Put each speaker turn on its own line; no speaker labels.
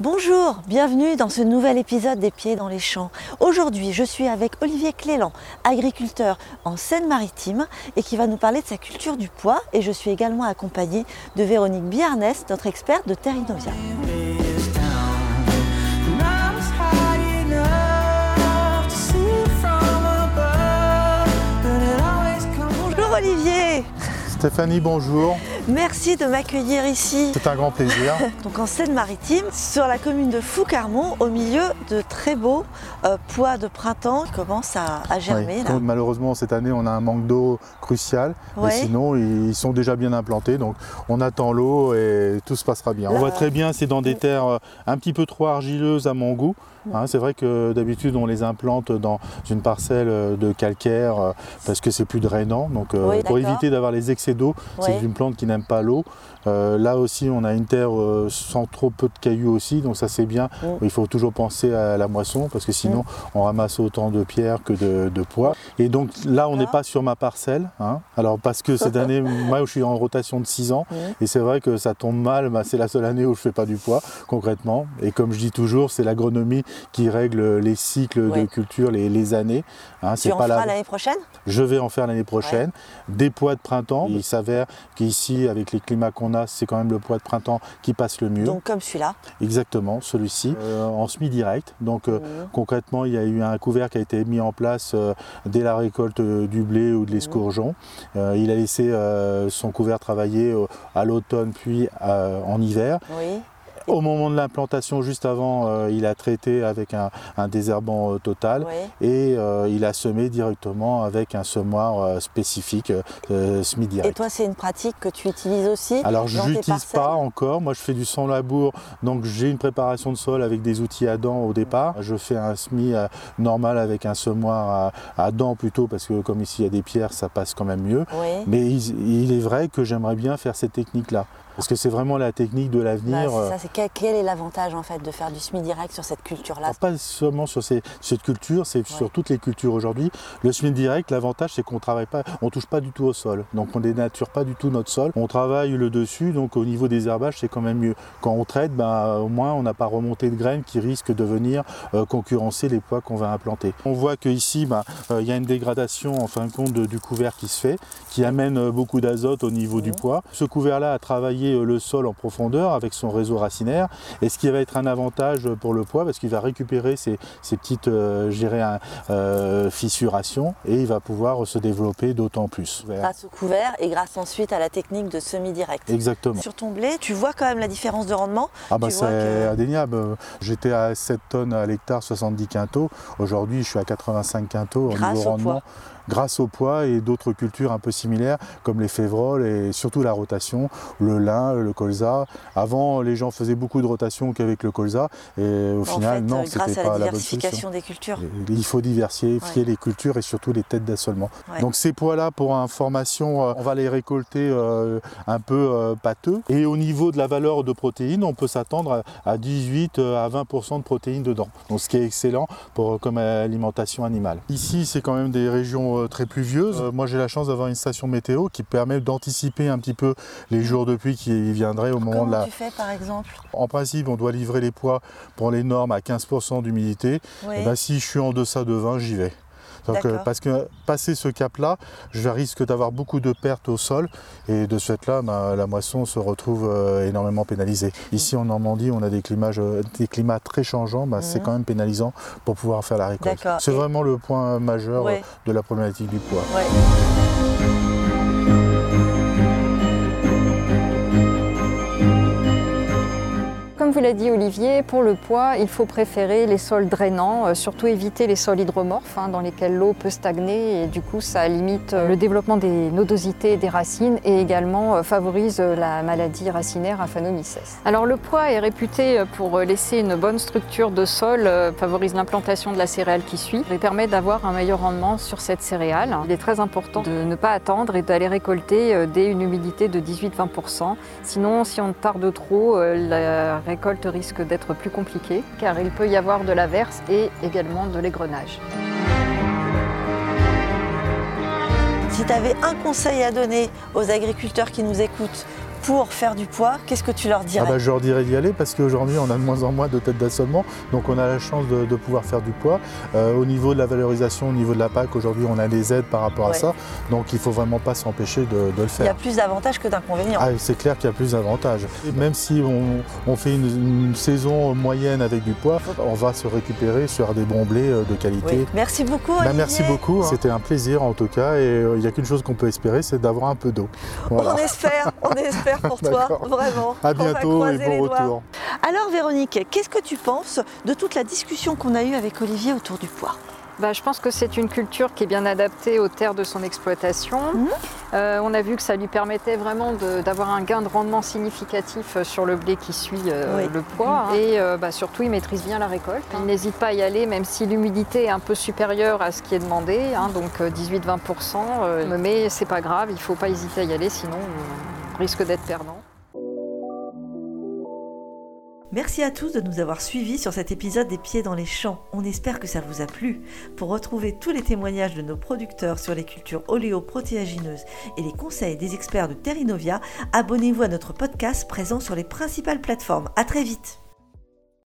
Bonjour, bienvenue dans ce nouvel épisode des Pieds dans les champs. Aujourd'hui, je suis avec Olivier Cléland, agriculteur en Seine-Maritime et qui va nous parler de sa culture du pois. Et je suis également accompagnée de Véronique Biarnès, notre experte de Terrinovia. Bonjour Olivier
Stéphanie, bonjour.
Merci de m'accueillir ici.
C'est un grand plaisir.
Donc en Seine-Maritime, sur la commune de Foucarmont, au milieu de très beaux euh, pois de printemps qui commencent à, à germer.
Oui,
là.
donc, malheureusement, cette année, on a un manque d'eau crucial. Mais sinon, ils sont déjà bien implantés. Donc, on attend l'eau et tout se passera bien.
Là-
On voit très bien, c'est dans des terres euh, un petit peu trop argileuses à mon goût. Hein, c'est vrai que d'habitude, on les implante dans une parcelle euh, de calcaire parce que c'est plus drainant. Donc,
Oui,
pour éviter d'avoir les excès d'eau, c'est une plante qui pas l'eau. Euh, là aussi, on a une terre euh, sans trop peu de cailloux aussi, donc ça c'est bien.
Mm.
Il faut toujours penser à la moisson parce que sinon on ramasse autant de pierres que de, de pois. Et donc là, on n'est pas sur ma parcelle. hein. Alors parce que cette année, moi je suis en rotation de 6 ans
Mm.
et c'est vrai que ça tombe mal, bah, c'est la seule année où je fais pas du pois concrètement. Et comme je dis toujours, c'est l'agronomie qui règle les cycles
Ouais.
de culture, les, les années. hein.
Tu en
pas
feras
la-
l'année prochaine?
Je vais en faire l'année prochaine. Des pois de printemps. Il s'avère qu'ici, avec les climats qu'on a, c'est quand même le pois de printemps qui passe le mieux.
Donc comme celui-là.
Exactement, celui-ci, euh, en semi-direct. Donc euh,
Mhm.
concrètement, il y a eu un couvert qui a été mis en place euh, dès la récolte du blé ou de l'escourgeon. Euh, il a laissé son couvert travailler à l'automne puis en hiver.
Oui.
Au moment de l'implantation, juste avant, euh, il a traité avec un, un désherbant euh, total
oui.
et euh, il a semé directement avec un semoir spécifique semi-direct.
Et toi, c'est une pratique que tu utilises aussi
Alors je n'utilise pas encore, moi je fais du sans labour, donc j'ai une préparation de sol avec des outils à dents au départ. Je fais un semis euh, normal avec un semoir à, à dents plutôt parce que comme ici il y a des pierres ça passe quand même mieux.
Oui.
Mais il, il est vrai que j'aimerais bien faire cette technique là. Parce que c'est vraiment la technique de
Bah,
l'avenir.
c'est
euh,
c'est quel, quel est l'avantage en fait de faire du semi-direct sur cette culture-là?
Pas seulement sur ces- cette culture, c'est sur toutes les cultures aujourd'hui. Le semis direct, l'avantage c'est qu'on travaille pas, on touche pas du tout au sol. Donc on dénature pas du tout notre sol. On travaille le dessus, donc au niveau des herbages c'est quand même mieux. Quand on traite, ben, au moins on n'a pas remonté de graines qui risquent de venir euh, concurrencer les pois qu'on va implanter. On voit qu'ici, ben, euh, il y a une dégradation en fin de compte de- du couvert qui se fait, qui amène beaucoup d'azote au niveau du pois. Ce couvert-là a travaillé euh, le sol en profondeur avec son réseau racinaire, et ce qui va être un avantage pour le pois parce qu'il va récupérer ces, ces petites euh, euh, fissurations et il va pouvoir se développer d'autant plus.
Grâce au couvert et grâce ensuite à la technique de semi-direct.
Exactement.
Sur ton blé, tu vois quand même la différence de rendement
Ah bah c'est
que-
indéniable. J'étais à 7 tonnes à l'hectare, 70 quintaux. Aujourd'hui, je suis à 85 quintaux au niveau
au
rendement. Grâce au pois et d'autres cultures un peu similaires comme les févroles et surtout la rotation, le lin, le colza. Avant, les gens faisaient beaucoup de rotation qu'avec le colza et au
En
final,
fait,
non, c'était
la
pas la bonne solution.
diversification des cultures.
Il faut diversifier
Ouais.
les cultures et surtout les têtes d'assolement.
Ouais.
Donc ces pois-là, pour information, euh, on va les récolter euh, un peu euh, pâteux. Et au niveau de la valeur de protéines, on peut s'attendre à, à 18 euh, à 20% de protéines dedans. Donc ce qui est excellent pour, comme alimentation animale. Ici, c'est quand même des régions euh, très pluvieuses. Euh, moi, j'ai la chance d'avoir une station météo qui permet d'anticiper un petit peu les jours de pluie qui viendraient au moment
Comment
de la...
tu fais par exemple?
En principe, on doit livrer les pois pour les normes à 15% d'humidité.
Oui.
Eh ben, si je suis en deçà de 20, j'y vais. Donc, euh, parce que passer ce cap-là, je risque d'avoir beaucoup de pertes au sol et de ce fait-là, ben, la moisson se retrouve euh, énormément pénalisée. Ici en Normandie, on a des climats, euh, des climats très changeants, ben, c'est
Mhm.
quand même pénalisant pour pouvoir faire la récolte. C'est
Et-
vraiment le point majeur
Ouais.
de la problématique du.
Ouais.
L'a dit Olivier, pour le pois, il faut préférer les sols drainants, euh, surtout éviter les sols hydromorphes hein, dans lesquels l'eau peut stagner et du coup ça limite euh, le développement des nodosités des racines et également euh, favorise la maladie racinaire aphanomycèse. Alors le pois est réputé pour laisser une bonne structure de sol, favorise l'implantation de la céréale qui suit et permet d'avoir un meilleur rendement sur cette céréale. Il est très important de ne pas attendre et d'aller récolter dès une humidité de 18-20%. Sinon, si on tarde trop, la récolte risque d'être plus compliquée car il peut y avoir de l'averse et également de l'égrenage.
Si tu avais un conseil à donner aux agriculteurs qui nous écoutent pour faire du poids, qu'est-ce que tu leur dirais
ah bah, Je leur dirais d'y aller parce qu'aujourd'hui on a de moins en moins de têtes d'assolement, donc on a la chance de, pouvoir faire du poids. Euh, au niveau de la valorisation, au niveau de la PAC, aujourd'hui on a des aides par rapport à ça, donc il ne faut vraiment pas s'empêcher de, le faire.
Il y a plus d'avantages que d'inconvénients.
Ah, c'est clair qu'il y a plus d'avantages. Même si on, fait une, saison moyenne avec du poids, on va se récupérer sur des bons blés euh, de qualité.
Merci beaucoup.
Bah, merci beaucoup, c'était un plaisir en tout cas, et euh, il n'y a qu'une chose qu'on peut espérer, c'est d'avoir un peu d'eau.
On espère, on espère pour toi, vraiment.
À bientôt et bon retour.
Alors Véronique, qu'est-ce que tu penses de toute la discussion qu'on a eue avec Olivier autour du poids?
Bah, je pense que c'est une culture qui est bien adaptée aux terres de son exploitation. Mhm. Euh, on a vu que ça lui permettait vraiment d'avoir un gain de rendement significatif euh, sur le blé qui suit euh, le poids. Mhm. Et bah, surtout, il maîtrise bien la récolte. Il n'hésite pas à y aller, même si l'humidité est un peu supérieure à ce qui est demandé, hein, donc 18-20%. mais c'est pas grave, il ne faut pas hésiter à y aller, sinon on risque d'être perdant.
Merci à tous de nous avoir suivis sur cet épisode des pieds dans les champs. On espère que ça vous a plu. Pour retrouver tous les témoignages de nos producteurs sur les cultures oléoprotéagineuses et les conseils des experts de Terrinovia, abonnez-vous à notre podcast présent sur les principales plateformes. À très vite.